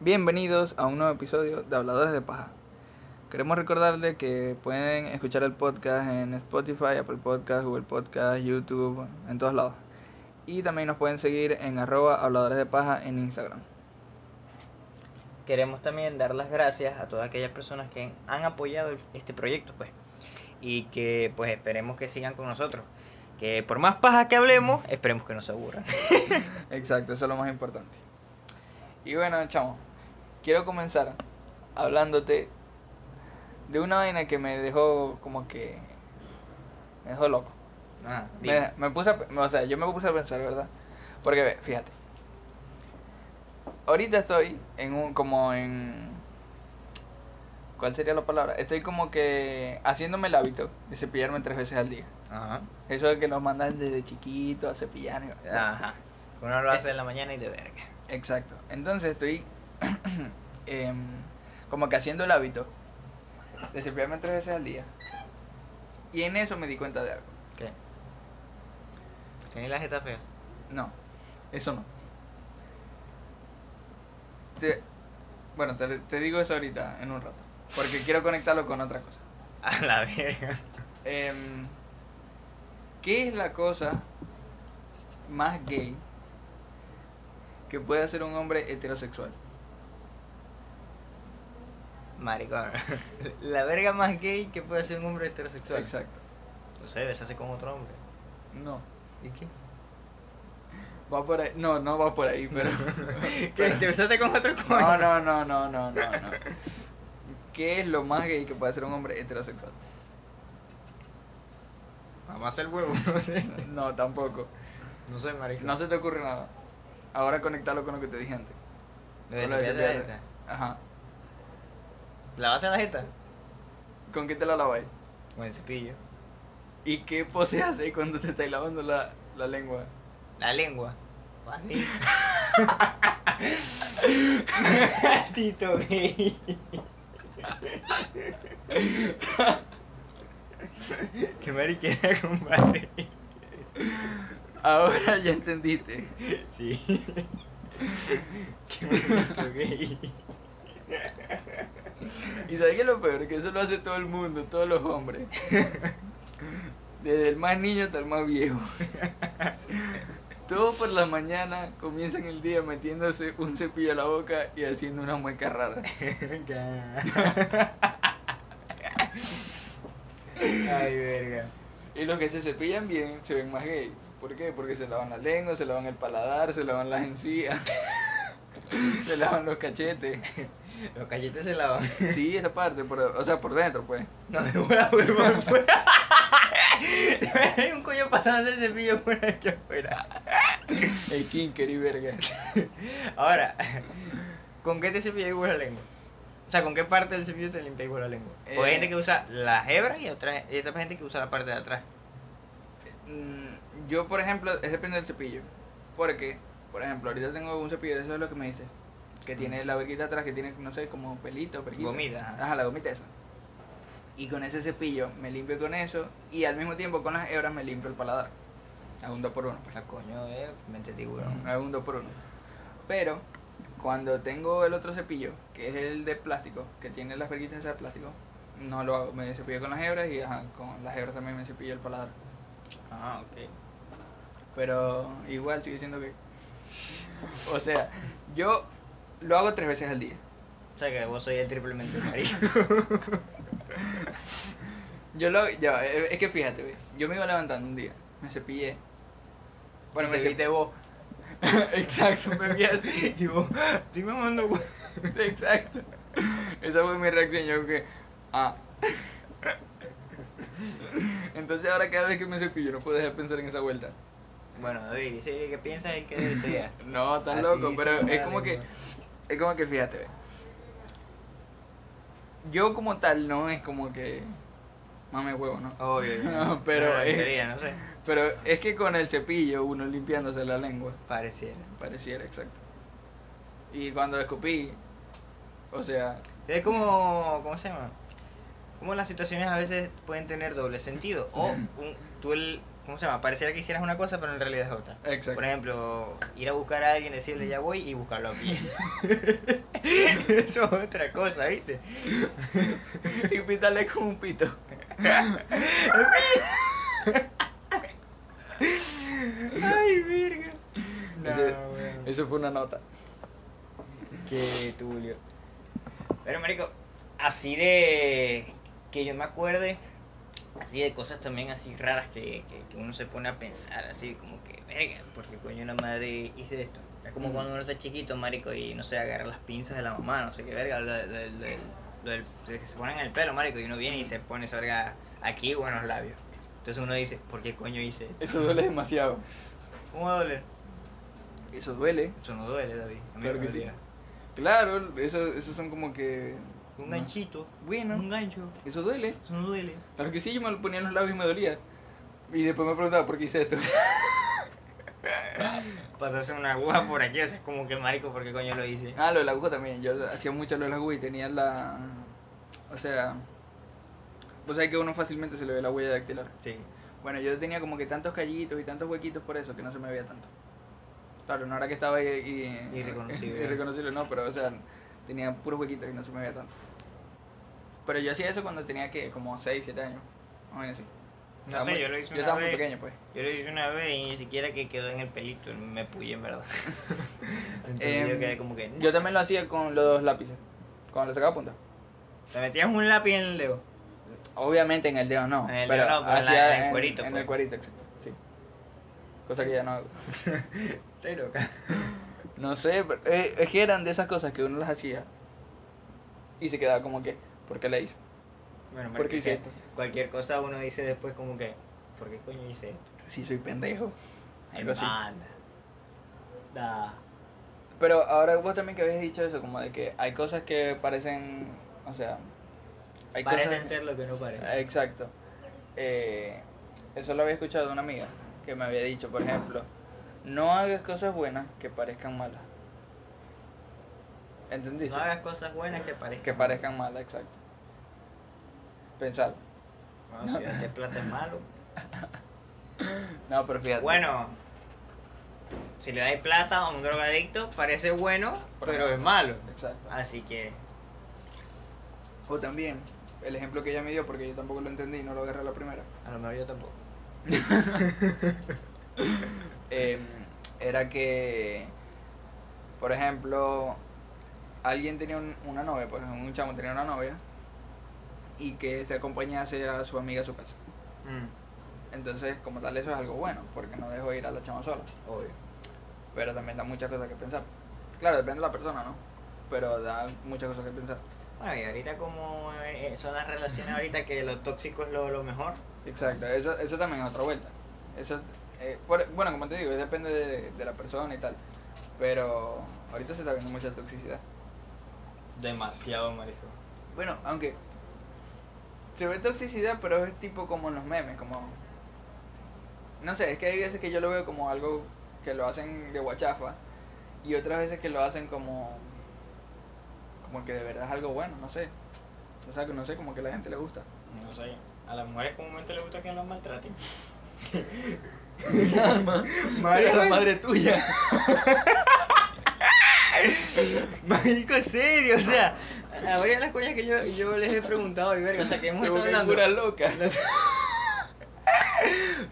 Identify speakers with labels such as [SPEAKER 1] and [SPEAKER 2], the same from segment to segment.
[SPEAKER 1] Bienvenidos a un nuevo episodio de Habladores de Paja. Queremos recordarles que pueden escuchar el podcast en Spotify, Apple Podcast, Google Podcast, YouTube, en todos lados. Y también nos pueden seguir en arroba habladores de paja en Instagram.
[SPEAKER 2] Queremos también dar las gracias a todas aquellas personas que han apoyado este proyecto, pues. Y que pues esperemos que sigan con nosotros. Que por más paja que hablemos, esperemos que no se aburran.
[SPEAKER 1] Exacto, eso es lo más importante. Y bueno, chamo, quiero comenzar hablándote de una vaina que me dejó como que... Me dejó loco.
[SPEAKER 2] Ah,
[SPEAKER 1] Me, me puse a, o sea, yo me puse a pensar, ¿verdad? Porque ve, fíjate. Ahorita estoy en un como en ¿Cuál sería la palabra? Estoy como que haciéndome el hábito de cepillarme tres veces al día.
[SPEAKER 2] Ajá.
[SPEAKER 1] Eso de que nos mandan desde chiquito a cepillar.
[SPEAKER 2] Ajá. Uno lo hace en la mañana y de verga.
[SPEAKER 1] Exacto. Entonces estoy em, como que haciendo el hábito de cepillarme tres veces al día. Y en eso me di cuenta de algo.
[SPEAKER 2] ¿Qué? ¿Tenés la jeta fea?
[SPEAKER 1] No, eso no. Te- bueno, te, te digo eso ahorita, en un rato. Porque quiero conectarlo con otra cosa.
[SPEAKER 2] A la verga.
[SPEAKER 1] Em, ¿Qué es la cosa más gay que puede hacer un hombre heterosexual?
[SPEAKER 2] Maricón. La verga más gay que puede ser un hombre heterosexual.
[SPEAKER 1] Exacto.
[SPEAKER 2] No sé, besarse con otro hombre.
[SPEAKER 1] No.
[SPEAKER 2] ¿Y qué?
[SPEAKER 1] Va por ahí. No, no va por ahí, pero.
[SPEAKER 2] ¿Qué?
[SPEAKER 1] pero-
[SPEAKER 2] ¿Te besaste con otro coño?
[SPEAKER 1] No, no, no, no, no, no, no. ¿Qué es lo más gay que puede hacer un hombre heterosexual?
[SPEAKER 2] Mamá el huevo, no sé.
[SPEAKER 1] No, tampoco.
[SPEAKER 2] No sé, maricón.
[SPEAKER 1] No se te ocurre nada. Ahora conectarlo con lo que te dije antes.
[SPEAKER 2] ¿Lo de?
[SPEAKER 1] Ajá.
[SPEAKER 2] ¿Lavarse la jeta?
[SPEAKER 1] ¿Con qué te la lavas?
[SPEAKER 2] Con el cepillo.
[SPEAKER 1] ¿Y qué pose haces cuando te estás lavando la, la lengua?
[SPEAKER 2] La lengua. Así. Tito gay. Qué mariquera, compadre.
[SPEAKER 1] Ahora ya entendiste.
[SPEAKER 2] Sí. Qué maldito gay.
[SPEAKER 1] ¿Y sabes qué es lo peor? Que eso lo hace todo el mundo, todos los hombres. Desde el más niño hasta el más viejo. Todos por la mañana comienzan el día metiéndose un cepillo a la boca y haciendo una mueca rara.
[SPEAKER 2] Ay, verga.
[SPEAKER 1] Y los que se cepillan bien se ven más gay. ¿Por qué? Porque se lavan la lengua, se lavan el paladar, se lavan las encías, se lavan los cachetes.
[SPEAKER 2] Los cachetes se lavan.
[SPEAKER 1] Sí, esa parte, por- o sea, por dentro, pues.
[SPEAKER 2] No, de buena por por fuera. Hay un coño pasando el cepillo por aquí afuera.
[SPEAKER 1] El kinker y verga.
[SPEAKER 2] Ahora, ¿con qué te cepillas igual la lengua? O sea, ¿con qué parte del cepillo te limpias igual la lengua? Porque hay
[SPEAKER 1] Eh.
[SPEAKER 2] gente que usa la hebra y otra, y otra gente que usa la parte de atrás.
[SPEAKER 1] Mm, Yo, por ejemplo, es depende del cepillo. Porque, por ejemplo, ahorita tengo un cepillo, eso es lo que me dice. Que tiene la verguita atrás, que tiene, no sé, como pelito, perquito.
[SPEAKER 2] Gomita, ajá.
[SPEAKER 1] La gomita esa. Y con ese cepillo me limpio con eso. Y al mismo tiempo con las hebras me limpio el paladar. Hago un 2 por 1
[SPEAKER 2] La coño, eh, mente tiburón.
[SPEAKER 1] Hago un 2 por 1 Pero, cuando tengo el otro cepillo, que es el de plástico, que tiene las verguitas esas de plástico, no lo hago. Me cepillo con las hebras y ajá, con las hebras también me cepillo el paladar.
[SPEAKER 2] Ah, ok.
[SPEAKER 1] Pero igual sigue siendo que. O sea, yo lo hago tres veces al día.
[SPEAKER 2] O sea que vos sois el triplemente marico.
[SPEAKER 1] Yo lo. Ya, eh, es que fíjate, ve, yo me iba levantando un día, me cepillé. Bueno,
[SPEAKER 2] Y
[SPEAKER 1] me cepillé.
[SPEAKER 2] vos.
[SPEAKER 1] Exacto, me vi así.
[SPEAKER 2] Y vos, estoy mamando.
[SPEAKER 1] Exacto. Esa fue mi reacción, yo que. Ah. Entonces ahora cada vez que me cepillo no puedo dejar de pensar en esa vuelta.
[SPEAKER 2] Bueno, David, dice que piensa el que desea.
[SPEAKER 1] No, estás
[SPEAKER 2] Así
[SPEAKER 1] loco, pero es como que. Es como que fíjate. Yo como tal no es como que. Mame huevo, ¿no?
[SPEAKER 2] Obvio.
[SPEAKER 1] No, pero es-
[SPEAKER 2] sería, no sé.
[SPEAKER 1] Pero es que con el cepillo uno limpiándose la lengua.
[SPEAKER 2] Pareciera.
[SPEAKER 1] Pareciera, exacto. Y cuando escupí, o sea,
[SPEAKER 2] Es como, ¿cómo se llama? Como las situaciones a veces pueden tener doble sentido. O un, tú el, ¿cómo se llama? Pareciera que hicieras una cosa, pero en realidad es otra.
[SPEAKER 1] Exacto.
[SPEAKER 2] Por ejemplo, ir a buscar a alguien, decirle ya voy y buscarlo aquí. Eso es otra cosa, ¿viste?
[SPEAKER 1] y pítale con un pito.
[SPEAKER 2] Ay, verga.
[SPEAKER 1] Eso-
[SPEAKER 2] weón.
[SPEAKER 1] eso fue una nota.
[SPEAKER 2] Qué tulio. Pero, marico, así de. que yo me acuerde. Así de cosas también así raras que, que, que uno se pone a pensar, así como que, verga, porque coño la madre hice esto. Es como cuando uno está chiquito, marico, y no sé, agarra las pinzas de la mamá, no sé qué verga, lo, lo- lo- se ponen en el pelo, marico, y uno viene y se pone esa verga aquí o en los labios. Entonces uno dice, ¿por qué coño hice esto?
[SPEAKER 1] Eso duele demasiado.
[SPEAKER 2] ¿Cómo va a doler?
[SPEAKER 1] Eso duele.
[SPEAKER 2] Eso no duele, David. A mí
[SPEAKER 1] Claro
[SPEAKER 2] me
[SPEAKER 1] que sí. Claro, eso, esos son como que.
[SPEAKER 2] Un ganchito.
[SPEAKER 1] Bueno.
[SPEAKER 2] Un gancho.
[SPEAKER 1] Eso duele.
[SPEAKER 2] Eso no duele.
[SPEAKER 1] Claro que sí, yo me lo ponía en los labios y me dolía. Y después me preguntaba por qué hice esto.
[SPEAKER 2] Pasarse una aguja por aquí, o sea, es como que marico, ¿por qué coño lo hice?
[SPEAKER 1] ah, lo de la aguja también. Yo hacía mucho lo de la aguja y tenía la. O sea. Vos sabés que uno fácilmente se le ve la huella dactilar.
[SPEAKER 2] Sí.
[SPEAKER 1] Bueno, yo tenía como que tantos callitos y tantos huequitos por eso que no se me veía tanto. Claro, no era que estaba ahí. y-
[SPEAKER 2] Irreconocible.
[SPEAKER 1] irreconocible, no, pero o sea, tenía puros huequitos y no se me veía tanto. Pero yo hacía eso cuando tenía que como 6, 7 años. O menos así.
[SPEAKER 2] No sé,
[SPEAKER 1] muy-
[SPEAKER 2] yo lo hice
[SPEAKER 1] Yo
[SPEAKER 2] una
[SPEAKER 1] estaba
[SPEAKER 2] vez.
[SPEAKER 1] muy pequeño, pues.
[SPEAKER 2] Yo lo hice una vez y ni siquiera que quedó en el pelito, me puyé en verdad. Entonces
[SPEAKER 1] Em,
[SPEAKER 2] yo quedé como que.
[SPEAKER 1] Yo también lo hacía con los dos lápices. Cuando le sacaba punta.
[SPEAKER 2] Te metías un lápiz en el dedo.
[SPEAKER 1] Obviamente en el dedo no.
[SPEAKER 2] En el
[SPEAKER 1] pero
[SPEAKER 2] dedo no, pero en la- en el cuerito,
[SPEAKER 1] En
[SPEAKER 2] pues.
[SPEAKER 1] el cuerito, exacto. Sí. Cosa que ya no hago.
[SPEAKER 2] Estoy loca.
[SPEAKER 1] No sé, pero, eh, es que eran de esas cosas que uno las hacía. Y se quedaba como que, ¿por qué la hice?
[SPEAKER 2] Bueno,
[SPEAKER 1] ¿Por qué hice esto?
[SPEAKER 2] Cualquier cosa uno dice después como que, ¿por qué coño hice esto?
[SPEAKER 1] Si soy pendejo. Algo así.
[SPEAKER 2] Da.
[SPEAKER 1] Pero ahora vos también que habías dicho eso, como de que hay cosas que parecen, o sea, hay
[SPEAKER 2] Parecen
[SPEAKER 1] cosas...
[SPEAKER 2] ser lo que no parecen.
[SPEAKER 1] Exacto. Eh, eso lo había escuchado de una amiga que me había dicho, por ejemplo, no hagas cosas buenas que parezcan malas. ¿Entendiste?
[SPEAKER 2] No hagas cosas buenas que parezcan.
[SPEAKER 1] que parezcan malas, exacto. Pensar.
[SPEAKER 2] Bueno, si darte plata es malo.
[SPEAKER 1] No, pero fíjate.
[SPEAKER 2] Bueno, si le dais plata a un drogadicto, parece bueno,
[SPEAKER 1] Por
[SPEAKER 2] pero
[SPEAKER 1] ejemplo.
[SPEAKER 2] es malo.
[SPEAKER 1] Exacto.
[SPEAKER 2] Así que,
[SPEAKER 1] O también, el ejemplo que ella me dio, porque yo tampoco lo entendí y no lo agarré a la primera.
[SPEAKER 2] a lo mejor yo tampoco.
[SPEAKER 1] eh, era que, por ejemplo, alguien tenía un- una novia, pues un chamo tenía una novia y que se acompañase a su amiga a su casa.
[SPEAKER 2] Mm,
[SPEAKER 1] Entonces, como tal, eso es algo bueno, porque no dejó ir a la chama sola.
[SPEAKER 2] obvio.
[SPEAKER 1] Pero también da muchas cosas que pensar. Claro, depende de la persona, ¿no? Pero da muchas cosas que pensar.
[SPEAKER 2] Bueno, y ahorita como eh, son las relaciones ahorita que lo tóxico es lo, lo mejor.
[SPEAKER 1] Exacto, eso, eso también es otra vuelta. Eso, eh, por- bueno, como te digo, depende de, de la persona y tal. Pero ahorita se está viendo mucha toxicidad.
[SPEAKER 2] Demasiado, marico.
[SPEAKER 1] Bueno, aunque se ve toxicidad, pero es tipo como en los memes, como... No sé, es que hay veces que yo lo veo como algo que lo hacen de guachafa y otras veces que lo hacen como... Como que de verdad es algo bueno, no sé. O sea, que no sé, como que a la gente le gusta.
[SPEAKER 2] No sé, a las mujeres comúnmente les gusta que las maltraten.
[SPEAKER 1] Madre, la madre tuya.
[SPEAKER 2] Marico, serio, o sea, a varias de las cosas que yo, yo les he preguntado y verga, o sea, que hemos estado hablando.
[SPEAKER 1] loca.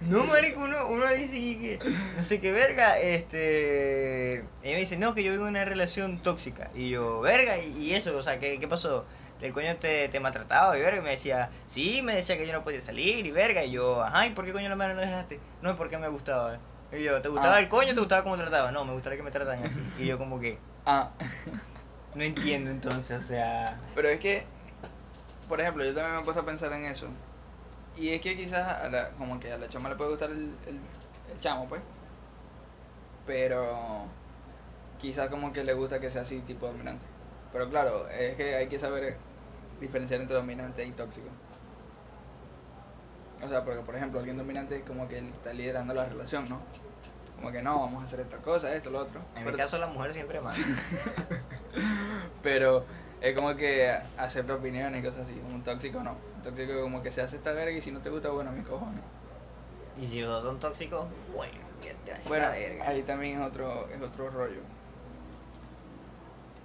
[SPEAKER 2] No, marico, uno, uno dice que, no sé qué verga, este... Ella me dice, no, que yo vivo en una relación tóxica. Y yo, verga, y, y eso, o sea, ¿qué, qué pasó? El coño te, te maltrataba y verga, y me decía, sí, me decía que yo no podía salir y verga, y yo, ajá, ¿y por qué coño la madre no dejaste? No, es porque me gustaba. Y yo, ¿te gustaba
[SPEAKER 1] Ah.
[SPEAKER 2] el coño o te gustaba cómo trataba? No, me gustaría que me tratan así. Y yo como que,
[SPEAKER 1] Ah.
[SPEAKER 2] No entiendo entonces, o sea...
[SPEAKER 1] Pero es que, por ejemplo, yo también me he puesto a pensar en eso. Y es que quizás a la, como que a la chama le puede gustar el, el, el chamo, pues. Pero quizás como que le gusta que sea así, tipo dominante. Pero claro, es que hay que saber diferenciar entre dominante y tóxico. O sea, porque por ejemplo, alguien dominante es como que él está liderando la relación, ¿no? Como que no, vamos a hacer esta cosa, esto, lo otro.
[SPEAKER 2] En
[SPEAKER 1] Pero-
[SPEAKER 2] mi caso la mujer siempre manda.
[SPEAKER 1] pero es como que acepta opiniones y cosas así. Un tóxico no. Un tóxico como que se hace esta verga y si no te gusta, bueno, mis cojones.
[SPEAKER 2] Y si los dos son tóxicos, bueno, que te vas
[SPEAKER 1] Bueno,
[SPEAKER 2] verga.
[SPEAKER 1] ahí también es otro, es otro rollo.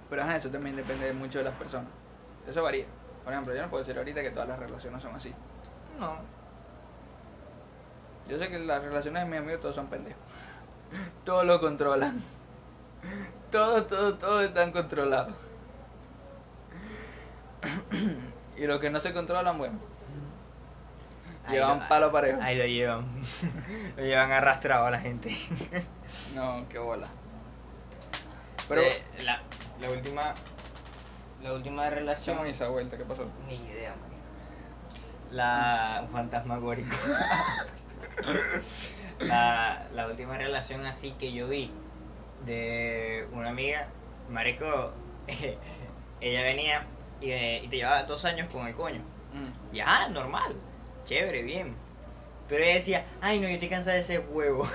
[SPEAKER 1] Pero ajá, eso también depende mucho de las personas. Eso varía. Por ejemplo, yo no puedo decir ahorita que todas las relaciones son así.
[SPEAKER 2] No.
[SPEAKER 1] Yo sé que las relaciones de mis amigos todos son pendejos. Todo lo controlan. Todo, todo, todo están controlados. Y los que no se controlan, bueno.
[SPEAKER 2] Ahí
[SPEAKER 1] Llevan
[SPEAKER 2] lo-
[SPEAKER 1] palo parejo.
[SPEAKER 2] Ahí lo llevan. lo llevan arrastrado a la gente.
[SPEAKER 1] No, qué bola. Pero,
[SPEAKER 2] Eh, la, la última. La última relación.
[SPEAKER 1] esa vuelta, ¿qué pasó?
[SPEAKER 2] Ni idea, marico. La. Un fantasmagórico. la, la última relación así que yo vi de una amiga, Marico, ella venía y, eh, y te llevaba dos años con el coño.
[SPEAKER 1] Mm.
[SPEAKER 2] Y ajá, normal, chévere, bien. Pero ella decía, ay no, yo estoy cansada de ese huevo.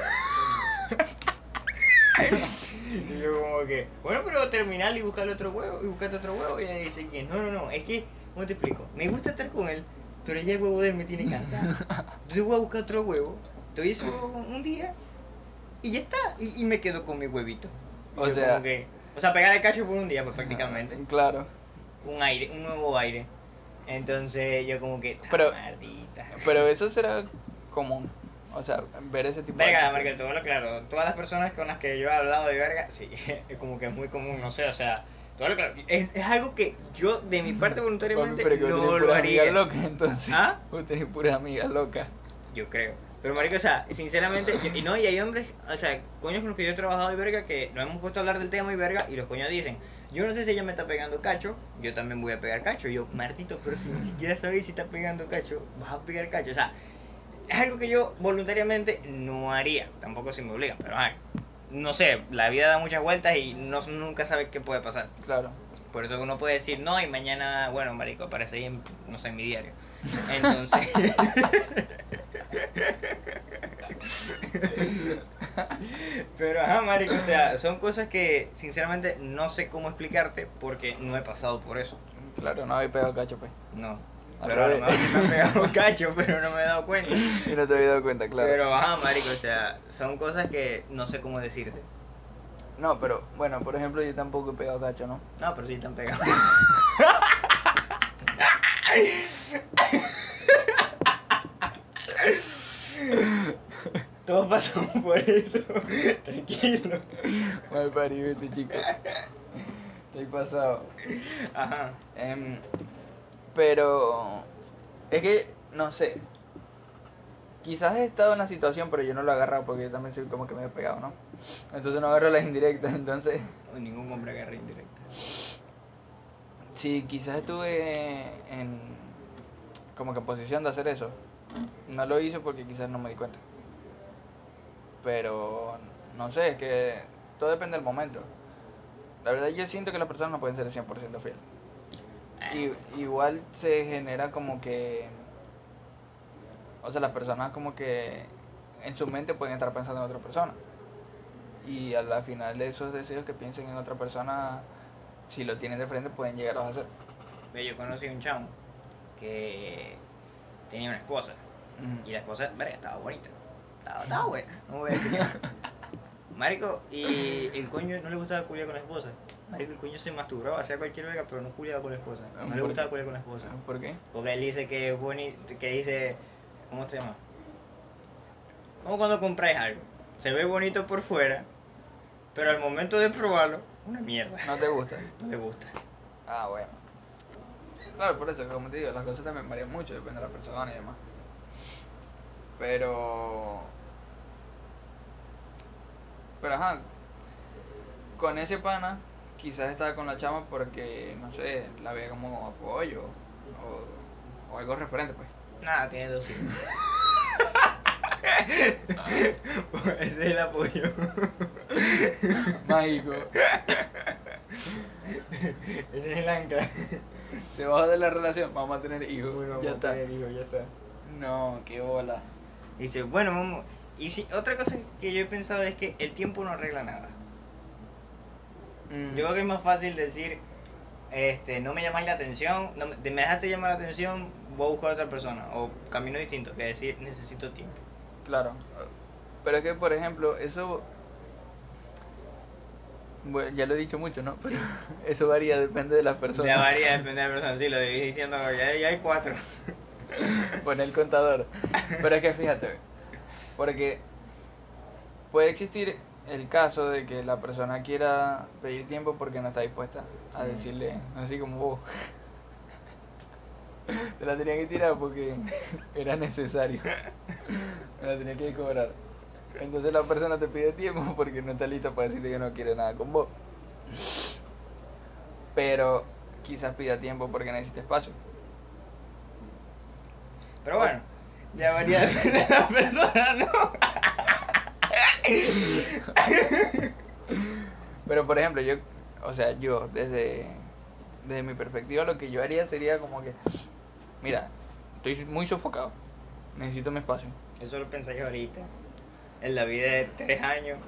[SPEAKER 2] y yo como que, bueno, pero terminar y buscarle otro huevo, y buscarte otro huevo. Y ella dice que, no, no, no, es que, ¿cómo te explico? Me gusta estar con él, pero ya el huevo de él me tiene cansado. Entonces voy a buscar otro huevo, te doy ese huevo un día, y ya está. Y, y me quedo con mi huevito. Y
[SPEAKER 1] O sea-
[SPEAKER 2] que, o sea, pegar el cacho por un día, pues prácticamente
[SPEAKER 1] Claro.
[SPEAKER 2] Un aire, un nuevo aire. Entonces yo como que,
[SPEAKER 1] Pero-
[SPEAKER 2] maldita.
[SPEAKER 1] Pero eso será común. O sea, ver ese tipo
[SPEAKER 2] Verga,
[SPEAKER 1] de
[SPEAKER 2] marca, todo lo claro. Todas las personas con las que yo he hablado de verga, sí, es como que es muy común, no sé, o sea, todo lo claro. Es, es algo que yo, de mi parte voluntariamente,
[SPEAKER 1] Pero usted
[SPEAKER 2] no lo haría.
[SPEAKER 1] amiga loca, entonces.
[SPEAKER 2] ¿Ah?
[SPEAKER 1] Usted es pura amiga loca.
[SPEAKER 2] Yo creo. Pero marico, o sea, sinceramente, yo- y no, y hay hombres, o sea, coños con los que yo he trabajado y verga, que nos hemos puesto a hablar del tema y verga, y los coños dicen, yo no sé si ella me está pegando cacho, yo también voy a pegar cacho. Y yo, Martito, pero si ni siquiera sabes si está pegando cacho, vas a pegar cacho. O sea, es algo que yo voluntariamente no haría, tampoco si me obligan, pero ay, no sé, la vida da muchas vueltas y no, nunca sabes qué puede pasar.
[SPEAKER 1] Claro.
[SPEAKER 2] Por eso uno puede decir no y mañana, bueno, marico, aparece ahí en, no sé, en mi diario. Entonces... Pero ajá, marico, o sea, son cosas que sinceramente no sé cómo explicarte porque no he pasado por eso.
[SPEAKER 1] Claro, no había pegado cacho, pues.
[SPEAKER 2] No. Pero a lo mejor sí me han pegado cacho, pero no me he dado cuenta.
[SPEAKER 1] Y no te había dado cuenta, claro.
[SPEAKER 2] Pero ajá, marico, o sea, son cosas que no sé cómo decirte.
[SPEAKER 1] No, pero bueno, por ejemplo, yo tampoco he pegado cacho, ¿no?
[SPEAKER 2] No, pero sí están pegados. Todos pasamos por eso. Tranquilo.
[SPEAKER 1] Mal parido este chico. Estoy pasado.
[SPEAKER 2] Ajá.
[SPEAKER 1] Em, pero es que, no sé. Quizás he estado en la situación, pero yo no lo he agarrado porque yo también soy como que medio pegado, ¿no? Entonces no agarro las indirectas, entonces...
[SPEAKER 2] Ningún hombre agarra indirecta.
[SPEAKER 1] Sí, quizás estuve en... como que en posición de hacer eso. No lo hice porque quizás no me di cuenta. Pero, no sé, es que todo depende del momento. La verdad yo siento que las personas no pueden ser 100% fieles. Y, igual se genera como que. O sea, las personas como que en su mente pueden estar pensando en otra persona. Y a la final de esos deseos que piensen en otra persona, si lo tienen de frente, pueden llegar a hacer.
[SPEAKER 2] Yo conocí un chamo que tenía una esposa. Y la esposa, verga, estaba bonita. Estaba, estaba buena, no voy a decir. Marico, y el coño no le gustaba culiar con la esposa. Marico, el coño se masturbaba, hacía cualquier verga, pero no culiaba con la esposa. No le
[SPEAKER 1] ¿Por
[SPEAKER 2] gustaba culiar con la esposa.
[SPEAKER 1] ¿Por qué?
[SPEAKER 2] Porque él dice que es bonito, que dice, ¿cómo se llama? Como cuando compráis algo. Se ve bonito por fuera, pero al momento de probarlo, una mierda.
[SPEAKER 1] ¿No te gusta?
[SPEAKER 2] No le gusta.
[SPEAKER 1] Ah, bueno. Claro, por eso, como te digo, las cosas también varían mucho, depende de la persona y demás. Pero. Pero ajá. Con ese pana, quizás estaba con la chama porque, no sé, la veía como apoyo o, o algo referente, pues.
[SPEAKER 2] Nada, tiene dos hijos. Ese es el apoyo.
[SPEAKER 1] Mágico.
[SPEAKER 2] Ese es el ancla.
[SPEAKER 1] Se baja de la relación, vamos a tener hijos.
[SPEAKER 2] Bueno,
[SPEAKER 1] ya
[SPEAKER 2] a
[SPEAKER 1] está.
[SPEAKER 2] tener hijos, ya está.
[SPEAKER 1] No, qué bola.
[SPEAKER 2] Dice, bueno, vamos. Y si, otra cosa que yo he pensado es que el tiempo no arregla nada.
[SPEAKER 1] Mm,
[SPEAKER 2] Yo creo que es más fácil decir, este, no me llamáis la atención, no me dejaste llamar la atención, voy a buscar a otra persona, o camino distinto, que decir, necesito tiempo.
[SPEAKER 1] Claro. Pero es que, por ejemplo, eso Bueno, ya lo he dicho mucho, ¿no? Pero eso varía, depende de las personas.
[SPEAKER 2] Ya varía, depende de la persona. Sí, lo dije diciendo, ya, ya hay cuatro.
[SPEAKER 1] Pone el contador. Pero es que fíjate, porque puede existir el caso de que la persona quiera pedir tiempo porque no está dispuesta a
[SPEAKER 2] Mm.
[SPEAKER 1] decirle, así como vos. Te la tenía que tirar porque era necesario. Me la tenía que cobrar. Entonces la persona te pide tiempo porque no está lista para decirte que no quiere nada con vos. Pero quizás pida tiempo porque necesita espacio.
[SPEAKER 2] Pero bueno, ya varía de la persona, ¿no?
[SPEAKER 1] Pero por ejemplo, yo, o sea, yo desde, desde mi perspectiva lo que yo haría sería como que, mira, estoy muy sofocado, necesito mi espacio.
[SPEAKER 2] Eso lo pensé ahorita. En la vida de tres años.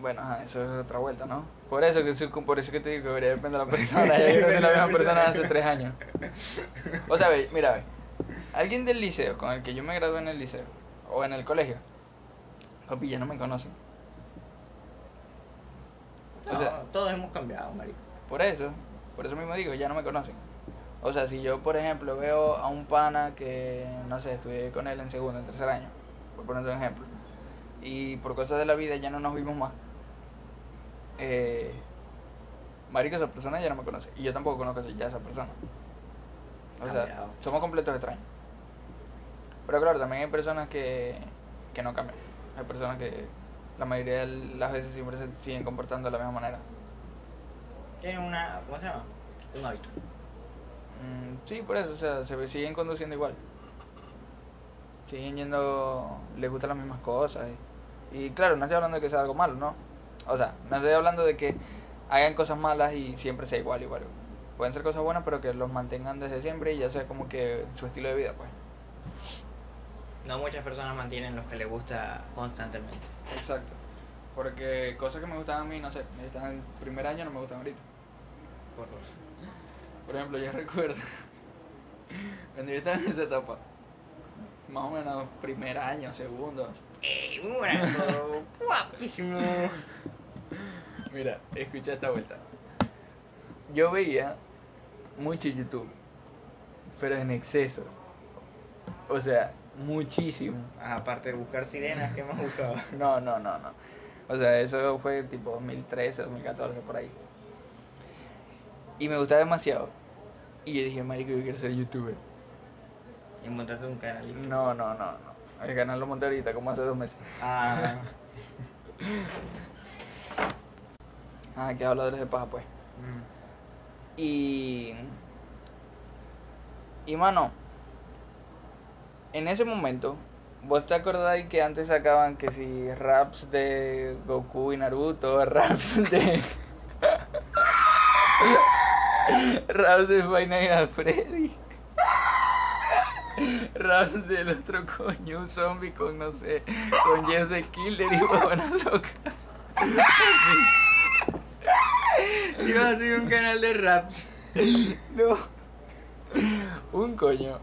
[SPEAKER 1] Bueno, ajá, eso es otra vuelta, ¿no? Por eso que por eso que te digo que debería depender de la persona. Ya yo no soy la misma persona de hace tres años. O sea, ve, mira, ve, alguien del liceo con el que yo me gradué en el liceo o en el colegio, papi, ya no me conocen. O
[SPEAKER 2] No,
[SPEAKER 1] sea-
[SPEAKER 2] todos hemos cambiado, marico.
[SPEAKER 1] Por eso, por eso mismo digo, ya no me conocen. O sea, si yo, por ejemplo, veo a un pana que, no sé, estudié con él en segundo, en tercer año, por ponerte un ejemplo, y por cosas de la vida ya no nos vimos más, eh, marico, esa persona ya no me conoce, y yo tampoco conozco ya a esa persona. O sea, somos completos extraños. Pero claro, también hay personas que, que no cambian. Hay personas que la mayoría de las veces siempre se siguen comportando de la misma manera.
[SPEAKER 2] Tienen una. ¿Cómo se llama? Un hábito.
[SPEAKER 1] Mm, sí, por eso, o sea, se siguen conduciendo igual. Siguen yendo, les gustan las mismas cosas. Y, y claro, no estoy hablando de que sea algo malo, ¿no? O sea, no estoy hablando de que hagan cosas malas y siempre sea igual, igual. Pueden ser cosas buenas, pero que los mantengan desde siempre y ya sea como que su estilo de vida, pues.
[SPEAKER 2] No muchas personas mantienen lo que les gusta constantemente.
[SPEAKER 1] Exacto. Porque cosas que me gustaban a mí, no sé, me gustaban el primer año, no me gustan ahorita.
[SPEAKER 2] Por.
[SPEAKER 1] Por ejemplo, yo recuerdo cuando yo estaba en esa etapa, más o menos primer año, segundo.
[SPEAKER 2] ¡Ey, bueno! ¡Guapísimo!
[SPEAKER 1] Mira, escucha esta vuelta. Yo veía mucho YouTube, pero en exceso. O sea, muchísimo.
[SPEAKER 2] Aparte de buscar sirenas, ¿qué más buscaba?
[SPEAKER 1] No, no, no, no. O sea, eso fue tipo 2013, 2014, por ahí. Y me gustaba demasiado. Y yo dije, marico, yo quiero ser youtuber.
[SPEAKER 2] Y montaste un canal.
[SPEAKER 1] No, no, no, no. El canal lo monté ahorita, como hace dos meses.
[SPEAKER 2] Ah.
[SPEAKER 1] Ah, que habladores de paja, pues.
[SPEAKER 2] mm.
[SPEAKER 1] Y. Y mano. En ese momento, ¿vos te acordáis que antes sacaban que si raps de Goku y Naruto, raps de. raps de Nights at Freddy? raps del otro coño, un zombie con no sé, con Jess the Killer y huevonas locas.
[SPEAKER 2] Iba a hacer un canal de raps.
[SPEAKER 1] No. Un coño.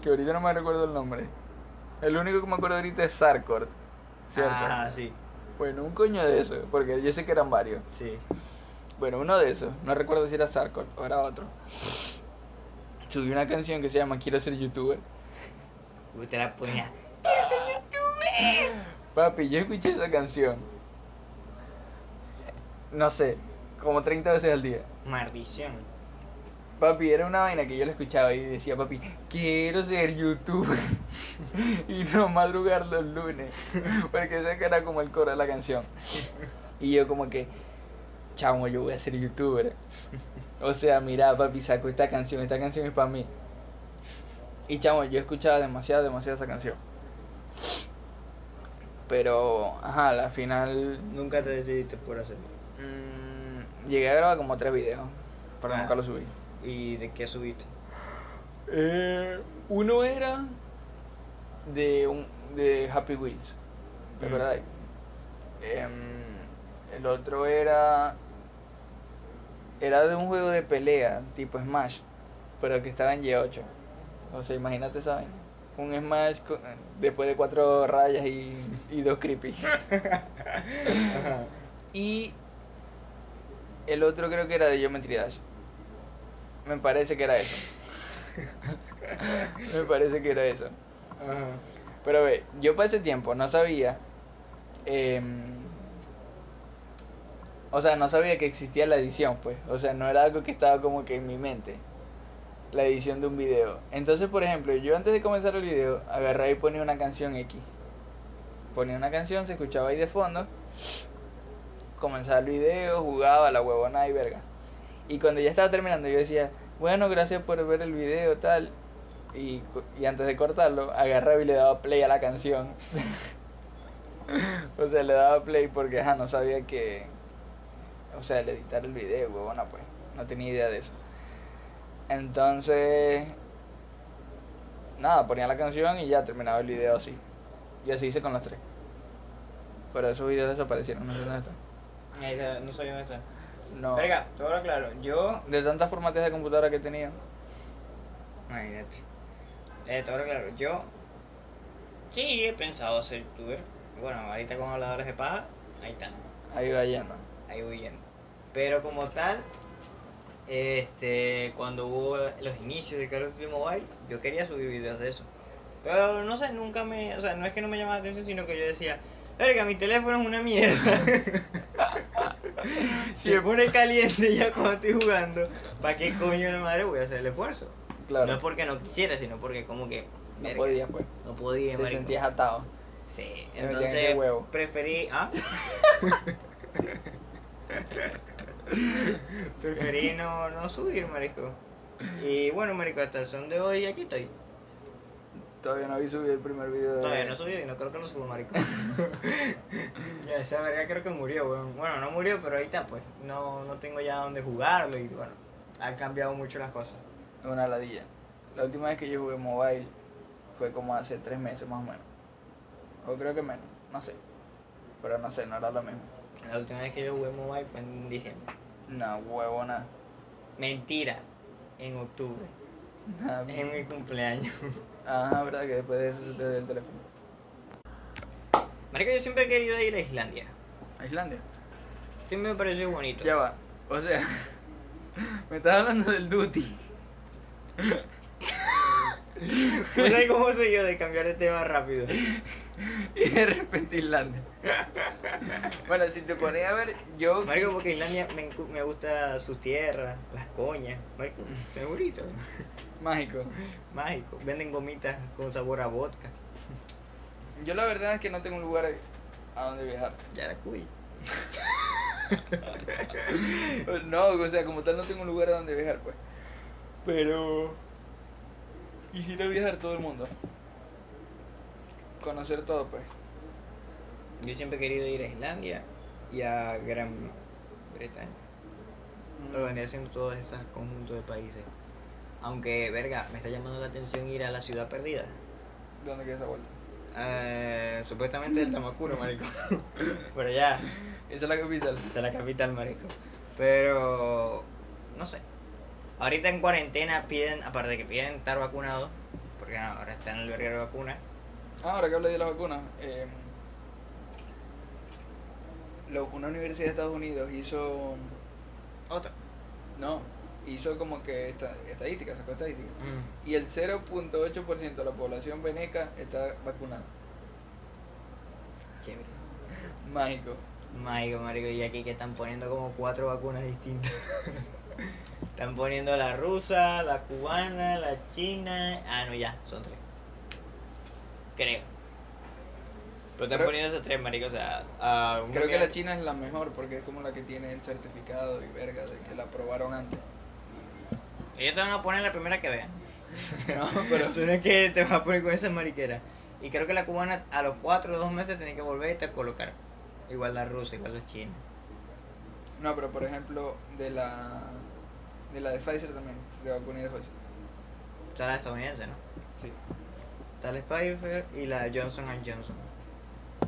[SPEAKER 1] Que ahorita no me recuerdo el nombre. El único que me acuerdo ahorita es Sarkord. ¿Cierto?
[SPEAKER 2] Ah, sí.
[SPEAKER 1] Bueno, un coño de eso. Porque yo sé que eran varios.
[SPEAKER 2] Sí.
[SPEAKER 1] Bueno, uno de esos. No recuerdo si era Sarkord o era otro. Subí una canción que se llama Quiero ser youtuber.
[SPEAKER 2] Usted la ponía. ¡Quiero ser youtuber!
[SPEAKER 1] Papi, yo escuché esa canción. No sé, como 30 veces al día.
[SPEAKER 2] Maldición.
[SPEAKER 1] Papi, era una vaina que yo la escuchaba y decía, papi, quiero ser youtuber y no madrugar los lunes, porque ese que era como el coro de la canción. Y yo como que, chamo, yo voy a ser youtuber. O sea, mira, papi, saco esta canción, esta canción es para mí. Y chamo, yo escuchaba demasiado, demasiado esa canción. Pero, ajá, al final
[SPEAKER 2] Nunca te decidiste por hacerlo.
[SPEAKER 1] mm, llegué a grabar como tres videos, pero
[SPEAKER 2] Ah.
[SPEAKER 1] nunca los subí.
[SPEAKER 2] ¿Y de qué subiste?
[SPEAKER 1] Eh, uno era de un de Happy Wheels, ¿de
[SPEAKER 2] Mm.
[SPEAKER 1] verdad? Em, el otro era era de un juego de pelea tipo Smash, pero que estaba en Y8. O sea, imagínate vaina. Un Smash con- después de cuatro rayas y, y dos creepy. Y El otro creo que era de Geometry Dash. Me parece que era eso. Me parece que era eso. Pero ve, yo para ese tiempo no sabía. em, o sea, no sabía que existía la edición, pues. O sea, no era algo que estaba como que en mi mente. La edición de un video. Entonces, por ejemplo, yo antes de comenzar el video, agarré y ponía una canción X. Ponía una canción, se escuchaba ahí de fondo. Comenzaba el video, jugaba la huevona y verga. Y cuando ya estaba terminando, yo decía, bueno, gracias por ver el video, tal. Y, y antes de cortarlo, agarraba y le daba play a la canción. o sea, le daba play porque ajá, no sabía que. O sea, el editar el video, huevona, pues. No tenía idea de eso. Entonces. Nada, ponía la canción y ya terminaba el video así. Y así hice con los tres. Pero esos videos desaparecieron, no sé dónde están.
[SPEAKER 2] No sabía dónde está.
[SPEAKER 1] No.
[SPEAKER 2] Verga, todo claro. Yo.
[SPEAKER 1] De tantas formateas de computadora que tenía.
[SPEAKER 2] Imagínate. Eh, todo claro. Yo. Sí, he pensado ser youtuber. Bueno, ahorita con habladores de paga, ahí está.
[SPEAKER 1] Ahí va yendo.
[SPEAKER 2] ahí voy yendo. Pero como tal, este, cuando hubo los inicios de Call of Duty Mobile, yo quería subir videos de eso. Pero no sé, nunca me, o sea, no es que no me llamaba la atención, sino que yo decía, verga, mi teléfono es una mierda. si me pone caliente ya cuando estoy jugando, ¿para qué coño de madre voy a hacer el esfuerzo?
[SPEAKER 1] Claro.
[SPEAKER 2] No es porque no quisiera, sino porque como que...
[SPEAKER 1] No podía, pues.
[SPEAKER 2] No podía,
[SPEAKER 1] Te
[SPEAKER 2] marico.
[SPEAKER 1] sentías atado.
[SPEAKER 2] Sí, entonces
[SPEAKER 1] huevo.
[SPEAKER 2] preferí. ¿Ah? preferí no, no subir, marico. Y bueno, marico, hasta el son de hoy aquí estoy.
[SPEAKER 1] Todavía no había subido el primer video de...
[SPEAKER 2] Todavía no subí y no creo que lo subo, marico. ya, esa verga creo que murió, weón. Bueno, no murió, pero ahí está, pues. No, no tengo ya dónde jugarlo y bueno, han cambiado mucho las cosas.
[SPEAKER 1] Una ladilla. La última vez que yo jugué mobile fue como hace tres meses más o menos. O creo que menos, no sé. Pero no sé, no era lo mismo.
[SPEAKER 2] La última vez que yo jugué mobile fue en diciembre.
[SPEAKER 1] No, huevona.
[SPEAKER 2] Mentira, en octubre.
[SPEAKER 1] Nada,
[SPEAKER 2] En mi cumpleaños.
[SPEAKER 1] Ajá, verdad que después de desde el teléfono.
[SPEAKER 2] Marico, yo siempre he querido ir a Islandia.
[SPEAKER 1] ¿A Islandia?
[SPEAKER 2] Siempre me pareció bonito.
[SPEAKER 1] Ya va. O sea, me estás hablando del duty.
[SPEAKER 2] No sé cómo soy yo de cambiar de tema rápido.
[SPEAKER 1] y de repente Islandia. bueno, si te pones a ver, yo.
[SPEAKER 2] Marico, porque Islandia me, me gusta sus tierras, las coñas. Marico, bonito.
[SPEAKER 1] Mágico.
[SPEAKER 2] Mágico. Venden gomitas con sabor a vodka.
[SPEAKER 1] Yo la verdad es que no tengo un lugar a donde viajar.
[SPEAKER 2] Ya la cuy.
[SPEAKER 1] No, o sea, como tal no tengo un lugar a donde viajar, pues. Pero quisiera viajar todo el mundo. Conocer todo, pues.
[SPEAKER 2] Yo siempre he querido ir a Islandia y a Gran Bretaña. Lo vendría haciendo todos esos conjuntos de países. Aunque, verga, me está llamando la atención ir a la ciudad perdida.
[SPEAKER 1] ¿Dónde queda esa vuelta?
[SPEAKER 2] Eh, supuestamente el Tamacuro, marico. Pero ya,
[SPEAKER 1] Esa es la capital.
[SPEAKER 2] esa es la capital, marico. Pero, no sé. Ahorita en cuarentena piden, aparte de que piden estar vacunados, porque no, ahora está en el albergue de vacunas.
[SPEAKER 1] Ah, ahora que hablé de las vacunas, eh, lo- una universidad de Estados Unidos hizo,
[SPEAKER 2] Otra.
[SPEAKER 1] no, hizo como que esta, estadísticas, sacó estadísticas.
[SPEAKER 2] Mm.
[SPEAKER 1] Y el 0.8% de la población veneca está vacunada.
[SPEAKER 2] Chévere.
[SPEAKER 1] Mágico.
[SPEAKER 2] Marico, marico, y aquí que están poniendo como cuatro vacunas distintas. están poniendo la rusa, la cubana, la china. Ah, no, ya, son tres. Creo. Pero están poniendo esas tres, marico, o sea. a
[SPEAKER 1] Creo que la China es la mejor porque es como la que tiene el certificado y verga de que la aprobaron antes.
[SPEAKER 2] Ellos te van a poner la primera que vean.
[SPEAKER 1] No, pero-
[SPEAKER 2] Eso no es que te vas a poner con esa mariquera. Y creo que la cubana a los cuatro o dos meses tiene que volver a colocar. Igual la rusa, igual la china.
[SPEAKER 1] No, pero por ejemplo, de la de la de Pfizer también, de vacuna y de Pfizer.
[SPEAKER 2] Está la estadounidense, ¿no?
[SPEAKER 1] Sí.
[SPEAKER 2] Está la Pfizer y la Johnson Johnson.